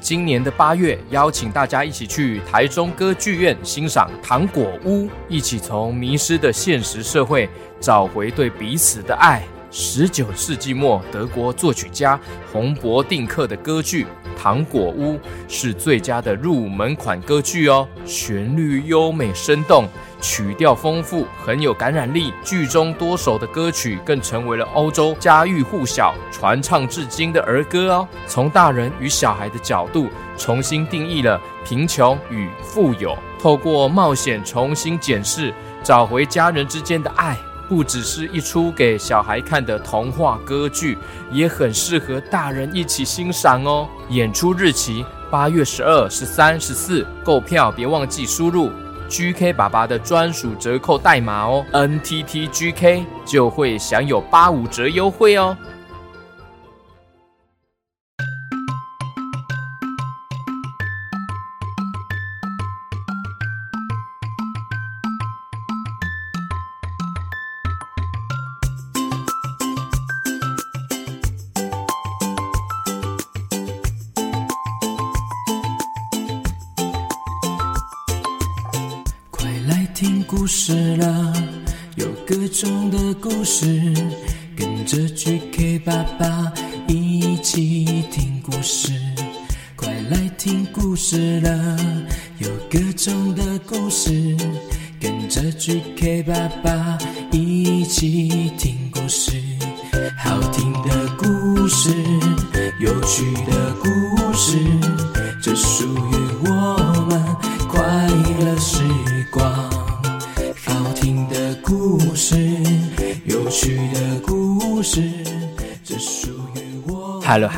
今年的八月，邀请大家一起去台中歌剧院欣赏《糖果屋》，一起从迷失的现实社会找回对彼此的爱。十九世纪末，德国作曲家洪伯定克的歌剧《糖果屋》是最佳的入门款歌剧哦，旋律优美生动。曲调丰富，很有感染力。剧中多首的歌曲更成为了欧洲家喻户晓、传唱至今的儿歌哦。从大人与小孩的角度，重新定义了贫穷与富有，透过冒险重新检视，找回家人之间的爱。不只是一出给小孩看的童话歌剧，也很适合大人一起欣赏哦。演出日期八月十二、十三、十四，购票别忘记输入。GK 爸爸的专属折扣代码哦，NTTGK 就会享有八五折优惠哦。事了，有各种的故事，跟着去 K 爸爸一起听故事。快来听故事了，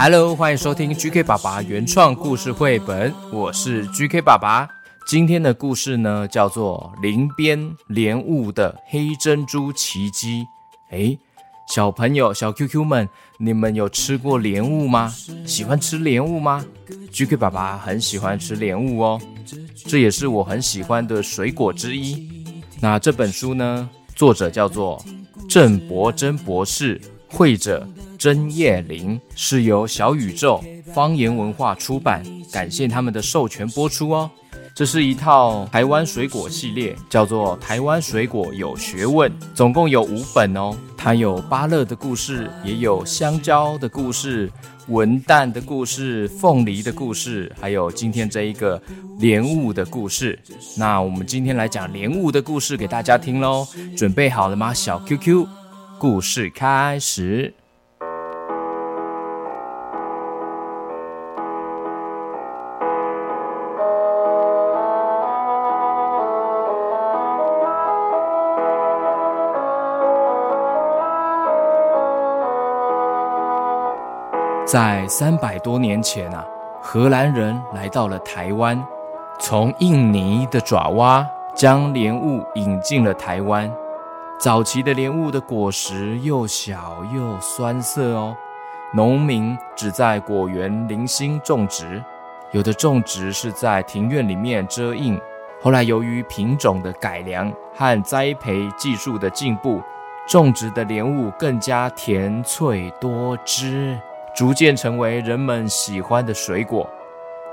Hello，欢迎收听 GK 爸爸原创故事绘本，我是 GK 爸爸。今天的故事呢，叫做《林边莲雾的黑珍珠奇迹》。诶，小朋友、小 QQ 们，你们有吃过莲雾吗？喜欢吃莲雾吗？GK 爸爸很喜欢吃莲雾哦，这也是我很喜欢的水果之一。那这本书呢？作者叫做郑伯珍博士，绘者曾叶玲，是由小宇宙方言文化出版。感谢他们的授权播出哦。这是一套台湾水果系列，叫做《台湾水果有学问》，总共有五本哦。它有芭乐的故事，也有香蕉的故事。文旦的故事、凤梨的故事，还有今天这一个莲雾的故事。那我们今天来讲莲雾的故事给大家听喽，准备好了吗？小 QQ，故事开始。在三百多年前啊，荷兰人来到了台湾，从印尼的爪哇将莲雾引进了台湾。早期的莲雾的果实又小又酸涩哦，农民只在果园零星种植，有的种植是在庭院里面遮荫。后来由于品种的改良和栽培技术的进步，种植的莲雾更加甜脆多汁。逐渐成为人们喜欢的水果，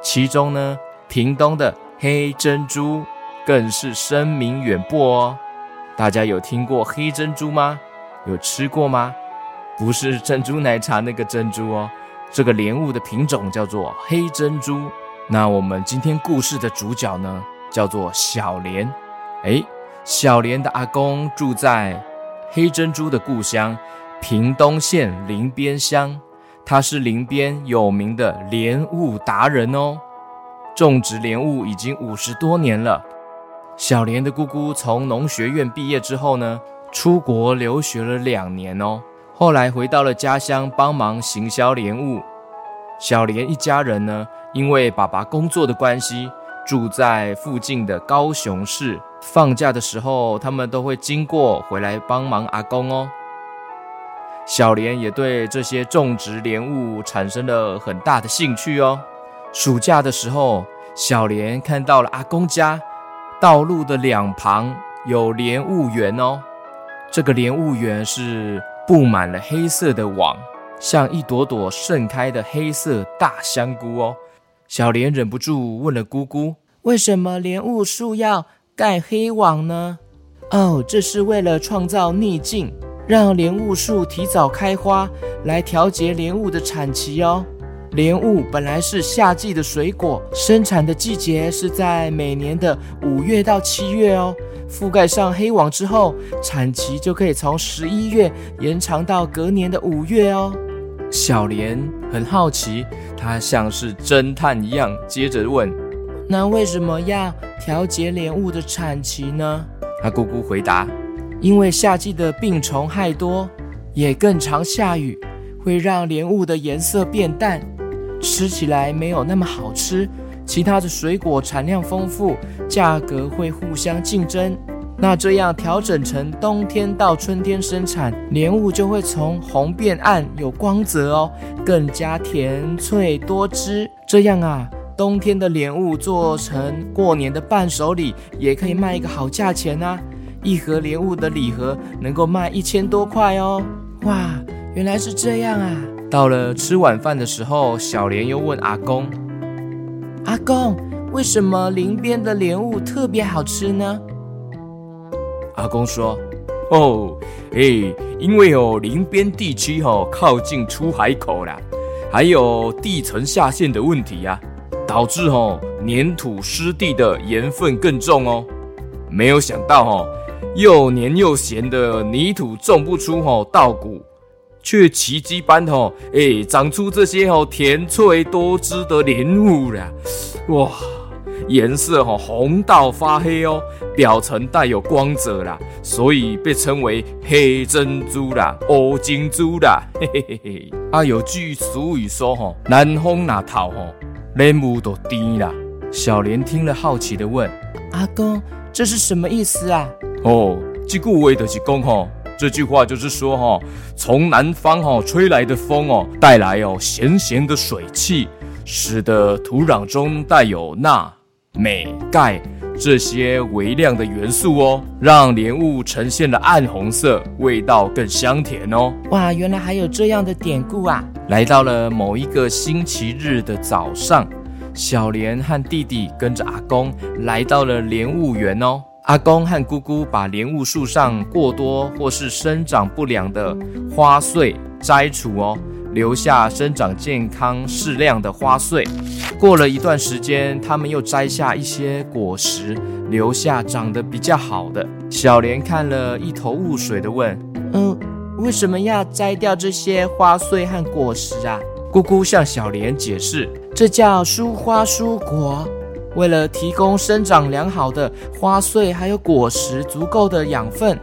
其中呢，屏东的黑珍珠更是声名远播哦。大家有听过黑珍珠吗？有吃过吗？不是珍珠奶茶那个珍珠哦，这个莲雾的品种叫做黑珍珠。那我们今天故事的主角呢，叫做小莲。诶，小莲的阿公住在黑珍珠的故乡屏东县林边乡。他是林边有名的莲雾达人哦，种植莲雾已经五十多年了。小莲的姑姑从农学院毕业之后呢，出国留学了两年哦，后来回到了家乡帮忙行销莲雾。小莲一家人呢，因为爸爸工作的关系，住在附近的高雄市，放假的时候他们都会经过回来帮忙阿公哦。小莲也对这些种植莲雾产生了很大的兴趣哦。暑假的时候，小莲看到了阿公家道路的两旁有莲雾园哦。这个莲雾园是布满了黑色的网，像一朵朵盛开的黑色大香菇哦。小莲忍不住问了姑姑：“为什么莲雾树要盖黑网呢？”哦，这是为了创造逆境，让莲雾树提早开花，来调节莲雾的产期哦。莲雾本来是夏季的水果，生产的季节是在每年的五月到七月哦。覆盖上黑网之后，产期就可以从十一月延长到隔年的五月哦。小莲很好奇，她像是侦探一样，接着问：“那为什么要调节莲雾的产期呢？”她姑姑回答：“因为夏季的病虫害多，也更常下雨，会让莲雾的颜色变淡。”吃起来没有那么好吃，其他的水果产量丰富，价格会互相竞争。那这样调整成冬天到春天生产，莲雾就会从红变暗，有光泽哦，更加甜脆多汁。这样啊，冬天的莲雾做成过年的伴手礼，也可以卖一个好价钱啊！一盒莲雾的礼盒能够卖一千多块哦。哇，原来是这样啊！到了吃晚饭的时候，小莲又问阿公：“阿公，为什么林边的莲雾特别好吃呢？”阿公说：“哦，哎，因为哦，林边地区哦靠近出海口啦，还有地层下陷的问题呀、啊，导致哦粘土湿地的盐分更重哦。没有想到哦，又黏又咸的泥土种不出哦稻谷。”却奇迹般吼，哎，长出这些吼甜脆多汁的莲雾啦！哇，颜色吼红到发黑哦，表层带有光泽啦，所以被称为黑珍珠啦、欧金珠啦。嘿嘿嘿嘿。啊，有句俗语说吼，南风那头吼，莲雾都甜啦。小莲听了好奇的问：阿公，这是什么意思啊？哦，这句话就是讲吼。这句话就是说，哈，从南方哈吹来的风哦，带来哦咸咸的水汽，使得土壤中带有钠、镁、钙这些微量的元素哦，让莲雾呈现了暗红色，味道更香甜哦。哇，原来还有这样的典故啊！来到了某一个星期日的早上，小莲和弟弟跟着阿公来到了莲雾园哦。阿公和姑姑把莲雾树上过多或是生长不良的花穗摘除哦，留下生长健康适量的花穗。过了一段时间，他们又摘下一些果实，留下长得比较好的。小莲看了一头雾水地问：“嗯，为什么要摘掉这些花穗和果实啊？”姑姑向小莲解释：“这叫疏花疏果。”为了提供生长良好的花穗，还有果实足够的养分，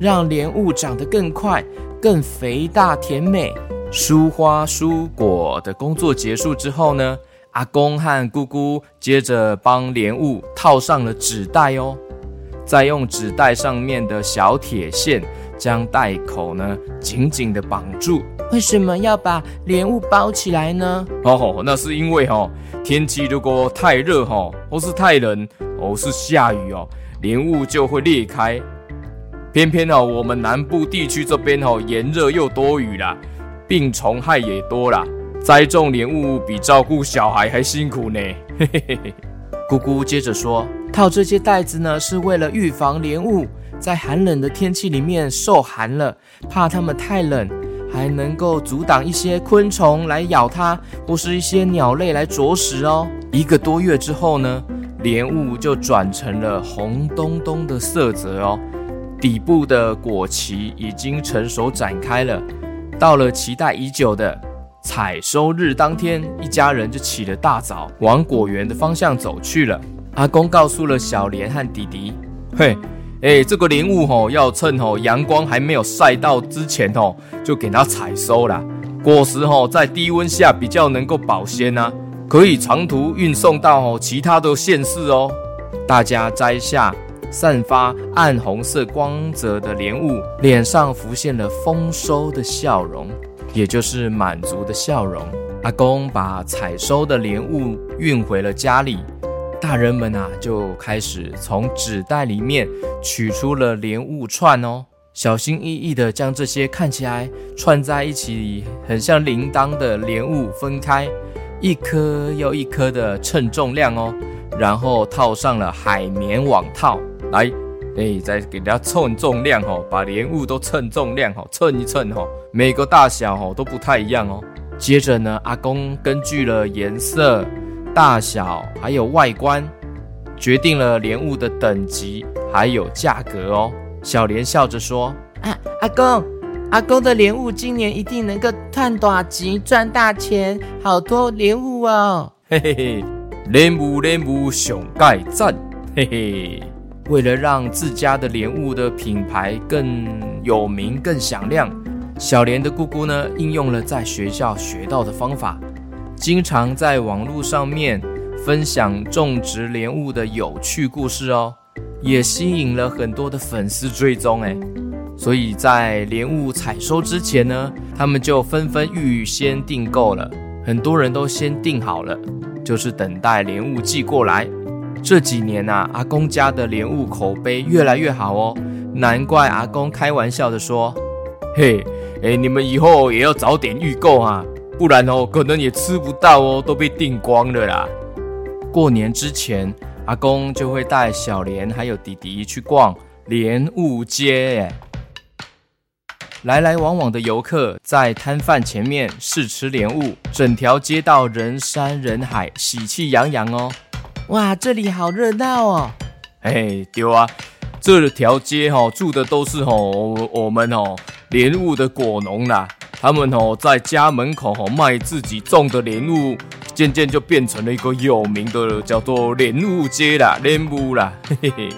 让莲雾长得更快、更肥大甜美。疏花疏果的工作结束之后呢，阿公和姑姑接着帮莲雾套上了纸袋哦，再用纸袋上面的小铁线将袋口呢紧紧地绑住。为什么要把莲雾包起来呢？哦，那是因为哦。天气如果太热哈，或是太冷，或是下雨哦，莲雾就会裂开。偏偏哦，我们南部地区这边哦，炎热又多雨啦，病虫害也多啦。栽种莲雾比照顾小孩还辛苦呢。嘿嘿嘿嘿。姑姑接着说，套这些袋子呢，是为了预防莲雾在寒冷的天气里面受寒了，怕它们太冷。还能够阻挡一些昆虫来咬它，或是一些鸟类来啄食哦。一个多月之后呢，莲雾就转成了红咚咚的色泽哦，底部的果脐已经成熟展开了。到了期待已久的采收日当天，一家人就起了大早，往果园的方向走去了。阿公告诉了小莲和弟弟：“嘿。”哎，这个莲雾吼，要趁吼阳光还没有晒到之前吼，就给它采收啦。果实吼在低温下比较能够保鲜呐，可以长途运送到吼其他的县市哦。大家摘下散发暗红色光泽的莲雾，脸上浮现了丰收的笑容，也就是满足的笑容。阿公把采收的莲雾运回了家里。大人们啊，就开始从纸袋里面取出了莲雾串哦，小心翼翼地将这些看起来串在一起很像铃铛的莲雾分开，一颗又一颗的称重量哦，然后套上了海绵网套来，哎，再给大家称重量哦，把莲雾都称重量哦，称一称哦，每个大小哦都不太一样哦。接着呢，阿公根据了颜色、大小还有外观，决定了莲雾的等级还有价格哦。小莲笑着说：“啊，阿公，阿公的莲雾今年一定能够赚大钱，赚大钱，好多莲雾哦！”嘿嘿嘿，莲雾莲雾上盖赞，嘿嘿。为了让自家的莲雾的品牌更有名、更响亮。小莲的姑姑呢，应用了在学校学到的方法，经常在网络上面分享种植莲雾的有趣故事哦，也吸引了很多的粉丝追踪哎，所以在莲雾采收之前呢，他们就纷纷预先订购了，很多人都先订好了，就是等待莲雾寄过来。这几年啊，阿公家的莲雾口碑越来越好哦，难怪阿公开玩笑的说：“嘿。”哎，你们以后也要早点预购啊，不然哦，可能也吃不到哦，都被订光了啦。过年之前，阿公就会带小莲还有弟弟去逛莲雾街。来来往往的游客在摊贩前面试吃莲雾，整条街道人山人海，喜气洋洋哦。哇，这里好热闹哦！哎，对啊，这条街哈、住的都是、哦、我们哦。莲雾的果农啦，他们哦在家门口哦卖自己种的莲雾，渐渐就变成了一个有名的叫做莲雾街啦，莲雾啦，嘿嘿嘿。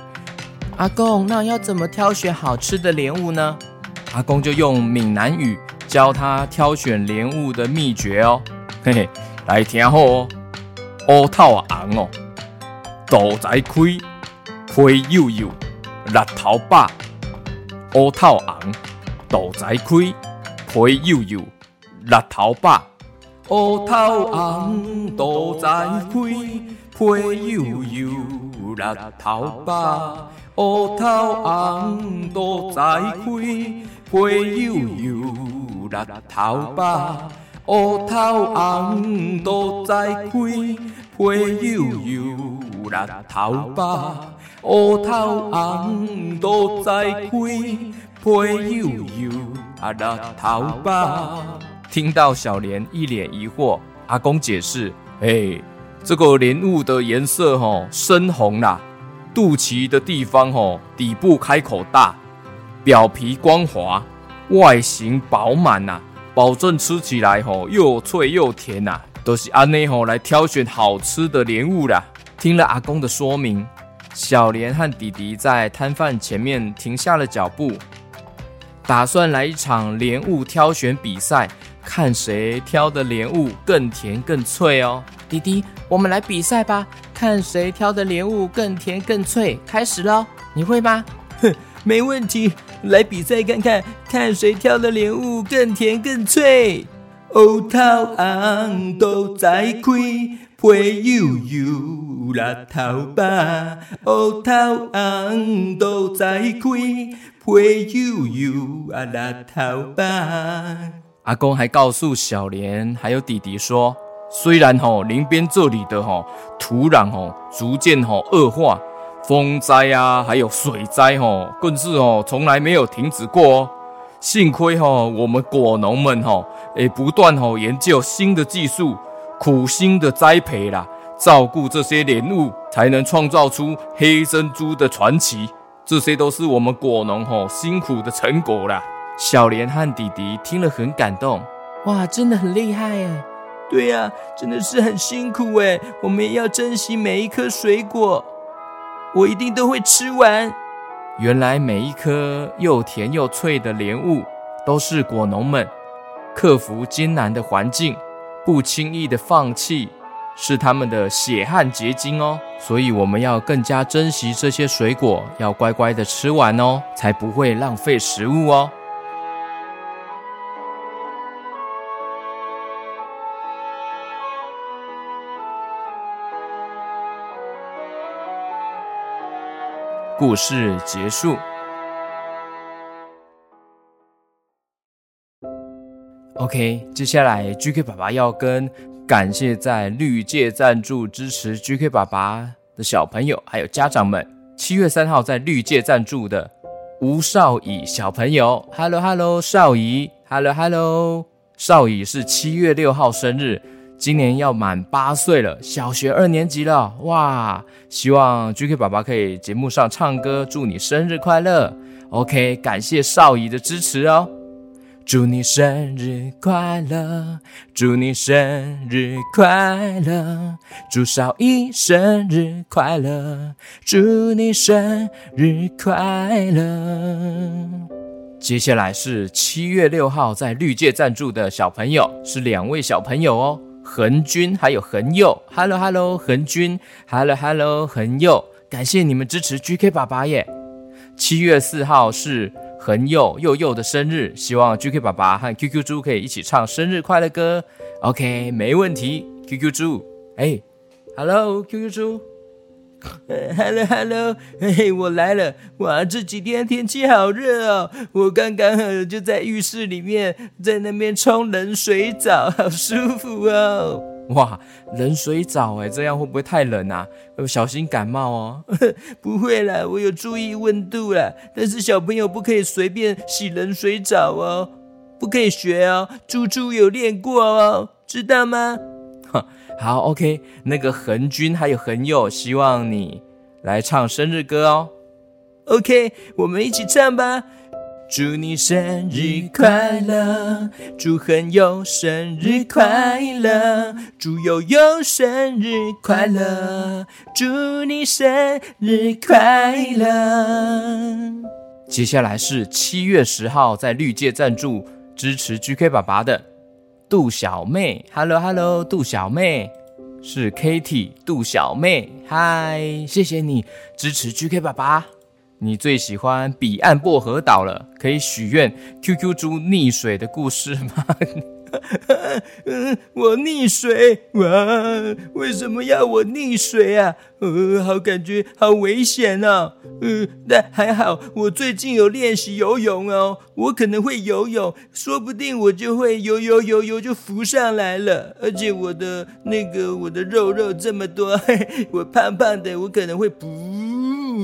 阿公，那要怎么挑选好吃的莲雾呢？阿公就用闽南语教他挑选莲雾的秘诀哦，嘿嘿，来听好哦，乌头红哦，肚仔开，皮幼幼，力头饱，乌头红。肚仔开，皮幼幼，力头饱。乌头红，肚仔开，皮幼幼，力头饱。乌头红，肚仔开，皮幼幼，力头饱。乌头红，肚仔开，皮幼幼，力头饱。乌头红，肚仔开。灰悠悠，阿拉头吧。听到小莲一脸疑惑，阿公解释：“哎，这个莲雾的颜色吼深红啦，肚脐的地方吼底部开口大，表皮光滑，外形饱满呐，保证吃起来吼又脆又甜呐，都是阿内吼来挑选好吃的莲雾啦。”听了阿公的说明，小莲和弟弟在摊贩前面停下了脚步。打算来一场莲雾挑选比赛，看谁挑的莲雾更甜更脆哦。弟弟，我们来比赛吧，看谁挑的莲雾更甜更脆。开始喽，你会吗？哼，没问题，来比赛看看，看谁挑的莲雾更甜更脆。乌头红，肚仔开，皮幼幼，力头饱。乌头红，肚仔开。会悠悠啊，那头吧。阿公还告诉小莲还有弟弟说，虽然吼林边这里的吼土壤吼逐渐吼恶化，风灾啊还有水灾吼更是吼从来没有停止过哦。幸亏吼我们果农们吼诶不断吼研究新的技术，苦心的栽培啦，照顾这些莲雾，才能创造出黑珍珠的传奇。这些都是我们果农吼辛苦的成果啦。小莲和弟弟听了很感动，哇，真的很厉害哎！对呀，真的是很辛苦哎。我们也要珍惜每一颗水果，我一定都会吃完。原来每一颗又甜又脆的莲雾，都是果农们克服艰难的环境，不轻易的放弃。是他们的血汗结晶哦，所以我们要更加珍惜这些水果，要乖乖的吃完哦，才不会浪费食物哦。故事结束。OK，接下来 GK 爸爸要跟感谢在绿界赞助支持 GK 爸爸的小朋友还有家长们。七月三号在绿界赞助的吴少乙小朋友，Hello Hello，少乙，Hello Hello，少乙是七月六号生日，今年要满八岁了，小学二年级了，哇！希望 GK 爸爸可以节目上唱歌，祝你生日快乐。OK，感谢少乙的支持哦。祝你生日快乐，祝你生日快乐，祝少一生日快乐，祝你生日快乐。接下来是七月六号在绿界赞助的小朋友，是两位小朋友哦，恒君还有恒佑。Hello Hello，恒君，Hello Hello，恒佑，感谢你们支持 GK 爸爸耶。七月四号是。恒佑佑佑的生日，希望 GK 爸爸和 QQ 猪可以一起唱生日快乐歌。OK，没问题。QQ 猪，哎，Hello QQ 猪，Hello Hello，嘿嘿，我来了。哇，这几天天气好热哦，我刚刚就在浴室里面，在那边冲冷水澡，好舒服哦。哇，冷水澡哎，这样会不会太冷啊？要小心感冒哦。不会啦，我有注意温度啦。但是小朋友不可以随便洗冷水澡哦，不可以学哦。猪猪有练过哦，知道吗？好，OK。那个恒君还有恒佑，希望你来唱生日歌哦。OK，我们一起唱吧。祝你生日快乐，祝恒佑生日快乐，祝悠悠生日快乐，祝你生日快乐。接下来是七月十号在绿界赞助支持 GK 爸爸的杜小妹，Hello Hello，杜小妹是 Kitty，杜小妹，嗨，谢谢你支持 GK 爸爸。你最喜欢彼岸薄荷岛了，可以许愿 QQ 猪溺水的故事吗？嗯，我溺水哇？为什么要我溺水啊？呃，好感觉好危险啊！嗯，但还好我最近有练习游泳哦，我可能会游泳，说不定我就会游游游游就浮上来了。而且我的那个我的肉肉这么多，嘿，我胖胖的，我可能会不。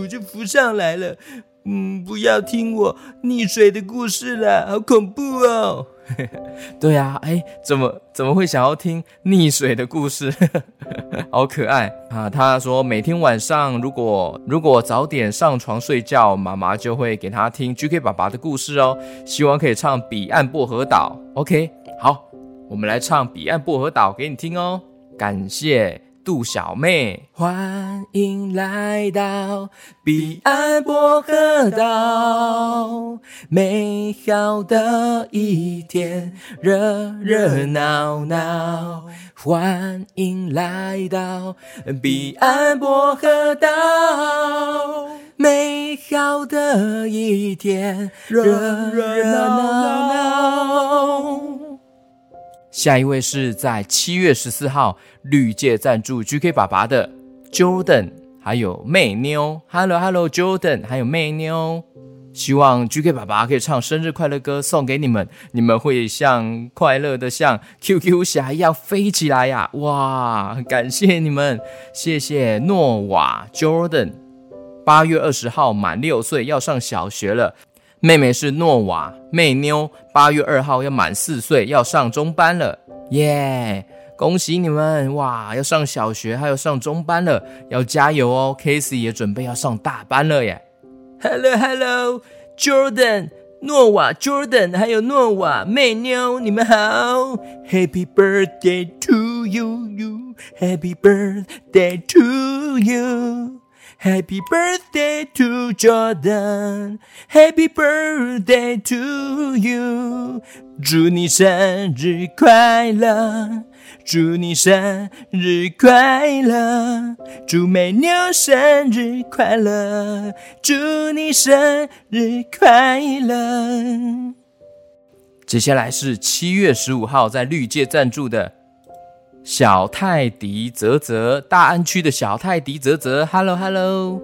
就浮上来了，嗯，不要听我溺水的故事了，好恐怖哦。对啊，哎，怎么怎么会想要听溺水的故事？好可爱啊！他说每天晚上如果如果早点上床睡觉，妈妈就会给他听 GK 爸爸的故事哦。希望可以唱《彼岸薄荷岛》。OK，好，我们来唱《彼岸薄荷岛》给你听哦。感谢。杜小妹，欢迎来到彼岸薄荷岛，美好的一天，热热闹闹。欢迎来到彼岸薄荷岛，美好的一天，热热闹闹。下一位是在七月十四号绿界赞助 GK 爸爸的 Jordan，还有妹妞，Hello Hello Jordan，还有妹妞，希望 GK 爸爸可以唱生日快乐歌送给你们，你们会像快乐的像 QQ 侠一样飞起来呀！哇，感谢你们，谢谢诺瓦 Jordan，八月二十号满六岁要上小学了。妹妹是诺瓦妹妞，八月二号要满四岁，要上中班了，耶、yeah！恭喜你们哇！要上小学，还要上中班了，要加油哦。Casey 也准备要上大班了耶。Hello Hello Jordan，诺瓦 Jordan，还有诺瓦妹妞，你们好！Happy birthday to you you，Happy birthday to you。Happy birthday to Jordan, Happy birthday to you。祝你生日快乐，祝你生日快乐，祝美妞生日快乐，祝你生日快乐。接下来是七月十五号在绿界赞助的。小泰迪泽泽，大安区的小泰迪泽泽，Hello Hello。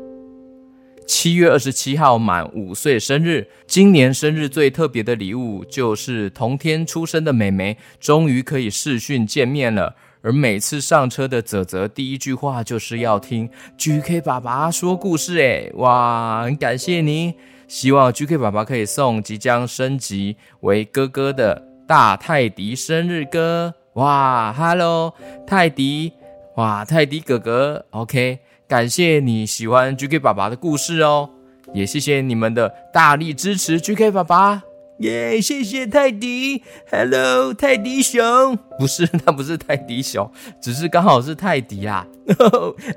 七月二十七号满五岁生日，今年生日最特别的礼物就是同天出生的美眉，终于可以视讯见面了。而每次上车的泽泽第一句话就是要听 GK 爸爸说故事，诶，哇，很感谢你！希望 GK 爸爸可以送即将升级为哥哥的大泰迪生日歌，哇，Hello 泰迪，哇，泰迪哥哥，OK，感谢你喜欢 GK 爸爸的故事哦，也谢谢你们的大力支持，GK 爸爸。耶！Yeah, 谢谢泰迪，Hello，泰迪熊，不是，那不是泰迪熊，只是刚好是泰迪啊。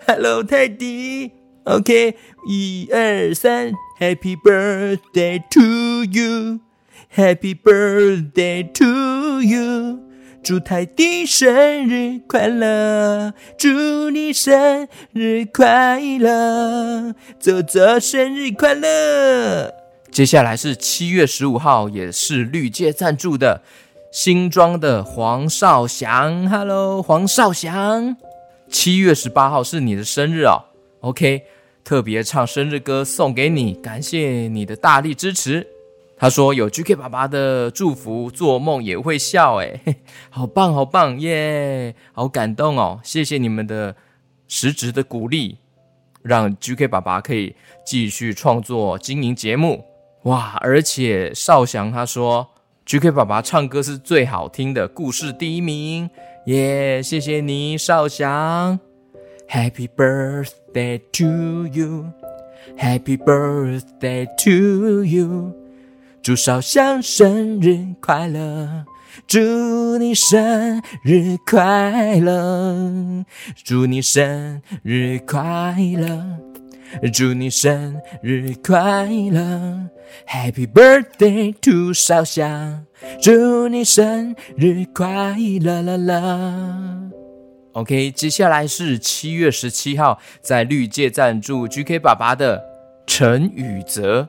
Hello，泰迪，OK，一二三，Happy birthday to you，Happy birthday to you，祝泰迪生日快乐，祝你生日快乐，泽泽生日快乐。接下来是七月十五号，也是绿界赞助的新装的黄少祥，Hello，黄少祥。七月十八号是你的生日哦，OK，特别唱生日歌送给你，感谢你的大力支持。他说有 GK 爸爸的祝福，做梦也会笑，诶，好棒好棒耶，好感动哦，谢谢你们的实质的鼓励，让 GK 爸爸可以继续创作经营节目。哇！而且少祥他说，GK 爸爸唱歌是最好听的，故事第一名，耶！谢谢你，少祥。Happy birthday to you，Happy birthday to you，祝少祥生日快乐，祝你生日快乐，祝你生日快乐。祝你生日快乐，Happy birthday to 少祥，祝你生日快乐啦啦。OK，接下来是七月十七号在绿界赞助 GK 爸爸的陈宇泽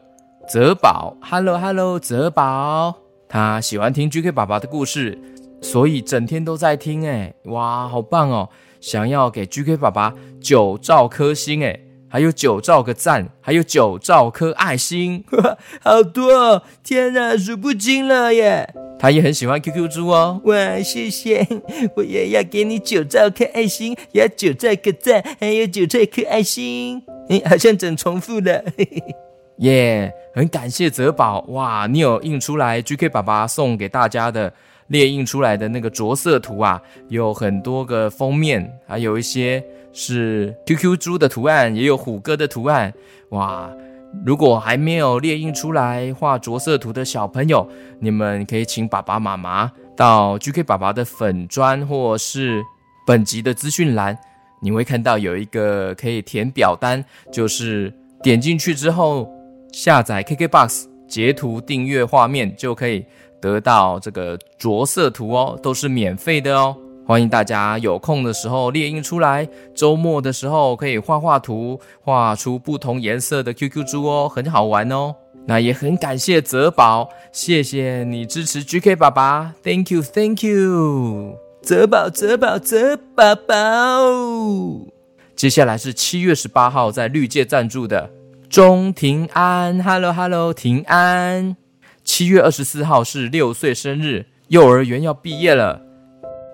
泽宝，Hello Hello，泽宝，他喜欢听 GK 爸爸的故事，所以整天都在听，诶，哇，好棒哦！想要给 GK 爸爸九兆颗星，诶。还有九兆个赞，还有九兆颗爱心，好多哦！天哪，数不清了耶！他也很喜欢 QQ 猪哦，哇，谢谢！我也要给你九兆颗爱心，也要九兆个赞，还有九兆颗爱心。诶，好像整重复了，嘿 嘿耶很感谢泽宝，哇，你有印出来 GK 爸爸送给大家的列印出来的那个着色图啊，有很多个封面，还有一些。是 QQ 猪的图案，也有虎哥的图案，哇！如果还没有列印出来画着色图的小朋友，你们可以请爸爸妈妈到 GK 爸爸的粉专或是本集的资讯栏，你会看到有一个可以填表单，就是点进去之后下载 KKBOX 截图订阅画面，就可以得到这个着色图哦，都是免费的哦。欢迎大家有空的时候列印出来，周末的时候可以画画图，画出不同颜色的 QQ 猪哦，很好玩哦。那也很感谢泽宝，谢谢你支持 GK 爸爸，Thank you，Thank you，泽宝，泽宝，泽宝宝。接下来是七月十八号在绿界赞助的钟庭安，Hello Hello，庭安。七月二十四号是六岁生日，幼儿园要毕业了。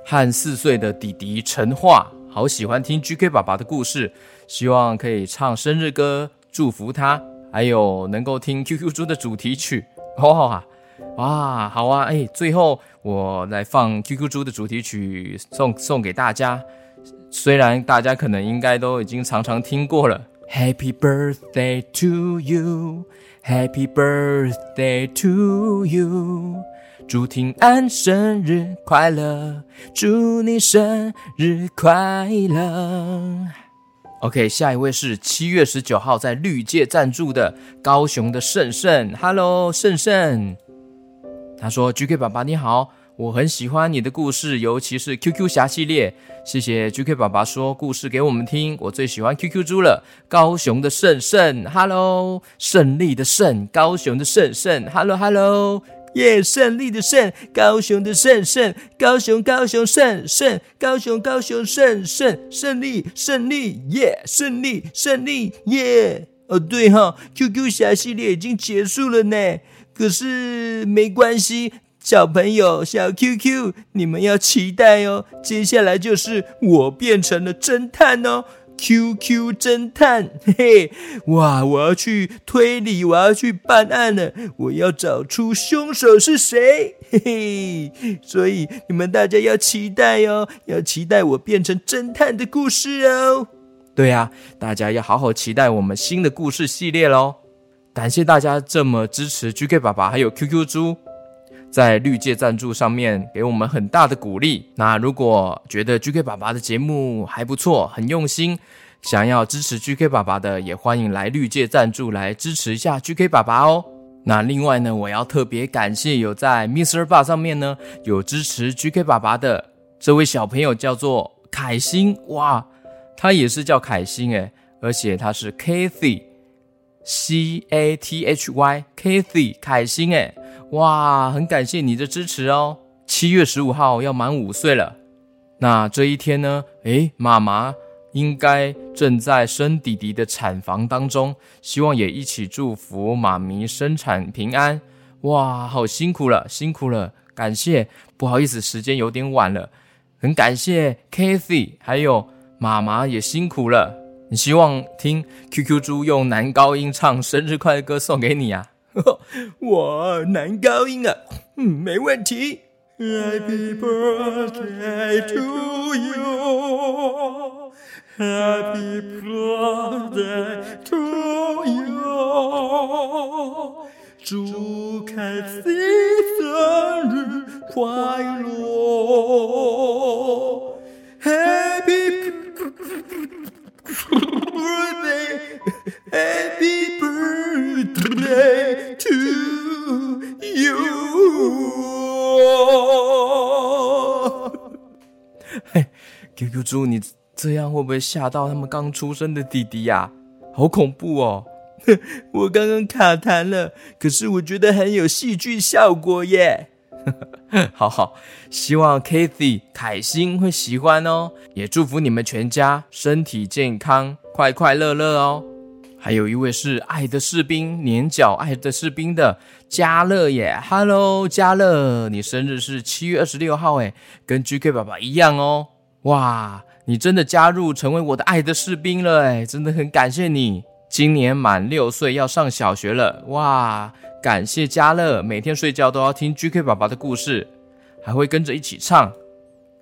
和四岁的弟弟陈化，好喜欢听 GK 爸爸的故事，希望可以唱生日歌祝福他，还有能够听 QQ 猪的主题曲。哇哇，好啊！哎，最后我来放 QQ 猪的主题曲送送给大家，虽然大家可能应该都已经常常听过了。Happy birthday to you, Happy birthday to you. 祝庭安生日快乐，祝你生日快乐。OK，下一位是七月十九号在绿界赞助的高雄的胜胜，Hello，胜胜。他说：“GK 爸爸你好，我很喜欢你的故事，尤其是 QQ 侠系列。谢谢 GK 爸爸说故事给我们听，我最喜欢 QQ 猪了。”高雄的胜胜，Hello，胜利的胜，高雄的胜胜，Hello，Hello。耶！胜利的胜，高雄的胜胜，高雄高雄胜胜，高雄高雄胜胜，胜利胜利耶！胜利胜利耶！哦对哈，QQ 侠系列已经结束了呢，可是没关系，小朋友、小 QQ，你们要期待哦。接下来就是我变成了侦探哦，QQ 侦探，嘿嘿，哇，我要去推理，我要去办案了，我要找出凶手是谁，嘿嘿。所以你们大家要期待哦，要期待我变成侦探的故事哦。对呀，大家要好好期待我们新的故事系列喽。感谢大家这么支持 GK 爸爸还有 QQ 猪，在绿界赞助上面给我们很大的鼓励。那如果觉得 GK 爸爸的节目还不错，很用心，想要支持 GK 爸爸的，也欢迎来绿界赞助来支持一下 GK 爸爸哦。那另外呢，我要特别感谢有在 MixerBox 上面呢有支持 GK 爸爸的这位小朋友，叫做凯欣，哇，他也是叫凯欣诶，而且他是 Kathy。C A T H Y Kathy 凯欣诶，哇，很感谢你的支持哦。七月十五号要满五岁了，那这一天呢？诶，妈妈应该正在生弟弟的产房当中，希望也一起祝福妈咪生产平安。哇，好辛苦了，辛苦了，感谢。不好意思，时间有点晚了，很感谢 Kathy，还有妈妈也辛苦了。你希望听 QQ 猪用男高音唱生日快乐歌送给你啊？我男高音啊，嗯，没问题。Happy birthday to you, Happy birthday to you，祝凯西生日快乐，Happy。 Happy birthday to you！嘿，QQ 猪，你这样会不会吓到他们刚出生的弟弟呀？好恐怖哦！我刚刚卡弹了，可是我觉得很有戏剧效果耶。好好，希望 Kathy 凯欣会喜欢哦，也祝福你们全家身体健康，快快乐乐哦。还有一位是爱的士兵，年角爱的士兵的嘉乐耶，Hello 嘉乐，你生日是七月二十六号诶，跟 GK 爸爸一样哦。哇，你真的加入成为我的爱的士兵了诶，真的很感谢你。今年满六岁要上小学了，哇！感谢嘉乐，每天睡觉都要听 GK 爸爸的故事，还会跟着一起唱，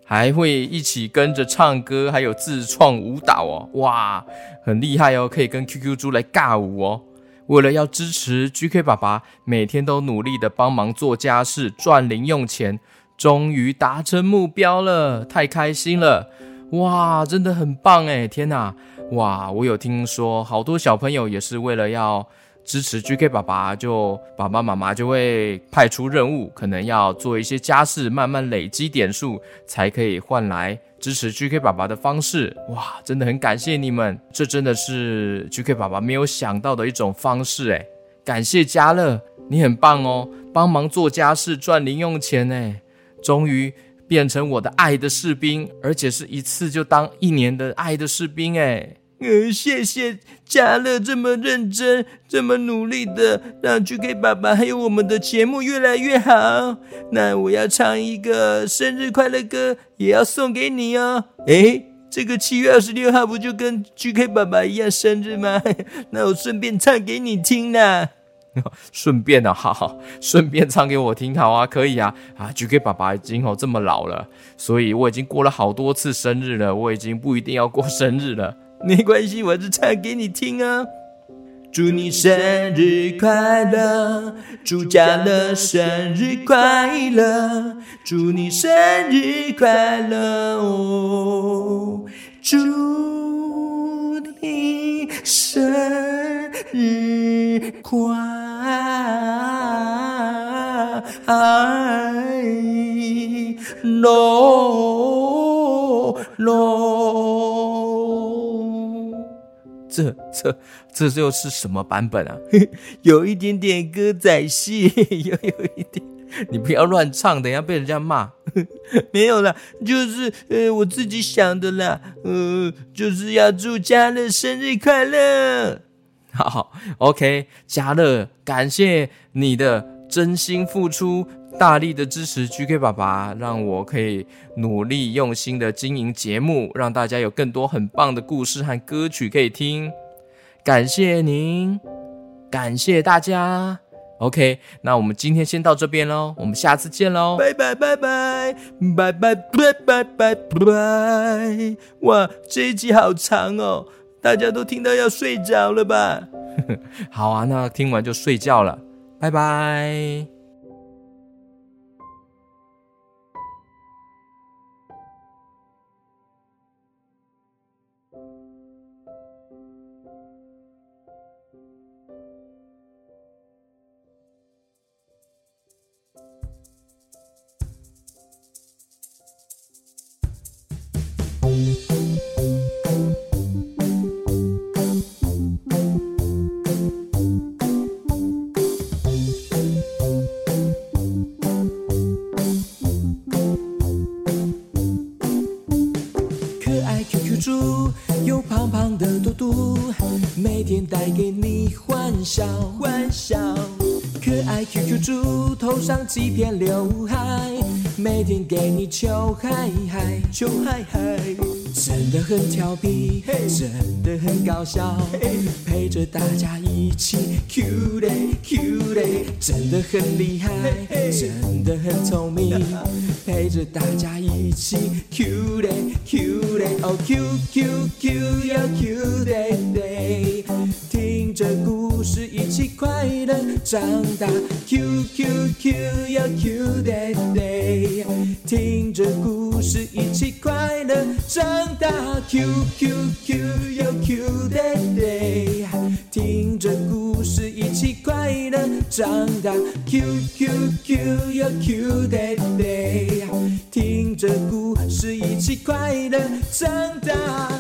还会一起跟着唱歌，还有自创舞蹈哦，哇，很厉害哦，可以跟 QQ 猪来尬舞哦。为了要支持 GK 爸爸，每天都努力的帮忙做家事，赚零用钱，终于达成目标了，太开心了，哇，真的很棒诶，天哪，哇，我有听说好多小朋友也是为了要。支持 GK 爸爸，就爸爸妈妈就会派出任务，可能要做一些家事，慢慢累积点数，才可以换来支持 GK 爸爸的方式。哇，真的很感谢你们，这真的是 GK 爸爸没有想到的一种方式诶。感谢嘉乐，你很棒哦，帮忙做家事赚零用钱诶，终于变成我的爱的士兵，而且是一次就当一年的爱的士兵诶。嗯，谢谢嘉乐这么认真、这么努力的，让 GK 爸爸还有我们的节目越来越好。那我要唱一个生日快乐歌，也要送给你哦。诶，这个七月二十六号不就跟 GK 爸爸一样生日吗？那我顺便唱给你听啦。顺便啊，好好，顺便唱给我听，好啊，可以啊。啊，GK 爸爸已经哦这么老了，所以我已经过了好多次生日了，我已经不一定要过生日了。没关系，我就唱给你听啊！祝你生日快乐，祝家乐生日快乐，祝你生日快乐哦！祝你生日快乐乐。这这这又是什么版本啊？有一点点歌仔戏，又有一点，你不要乱唱，等一下被人家骂。没有啦，就是呃我自己想的啦，呃就是要祝嘉乐生日快乐。好，OK，嘉乐，感谢你的真心付出，大力的支持 GK 爸爸，让我可以努力用心的经营节目，让大家有更多很棒的故事和歌曲可以听。感谢您，感谢大家。OK，那我们今天先到这边喽，我们下次见喽，拜拜拜拜拜拜拜拜拜拜！哇，这一集好长哦，大家都听到要睡着了吧？好啊，那听完就睡觉了，拜拜。带给你欢笑，欢笑。可爱 QQ 猪头上几片刘海，每天给你求嗨嗨，求嗨嗨。真的很调皮，真的很搞笑，陪着大家一起 Q 的 Q 的，真的很厉害，真的很聪明，陪着大家一起 Q 的 Q 的，哦 Q Q Q 要 Qday。长大。Qqq 要 q day day，听着故事一起快乐长大。Qqq 要 q day day，听着故事一起快乐长大。Qqq 要 q day day，听着故事一起快乐长大。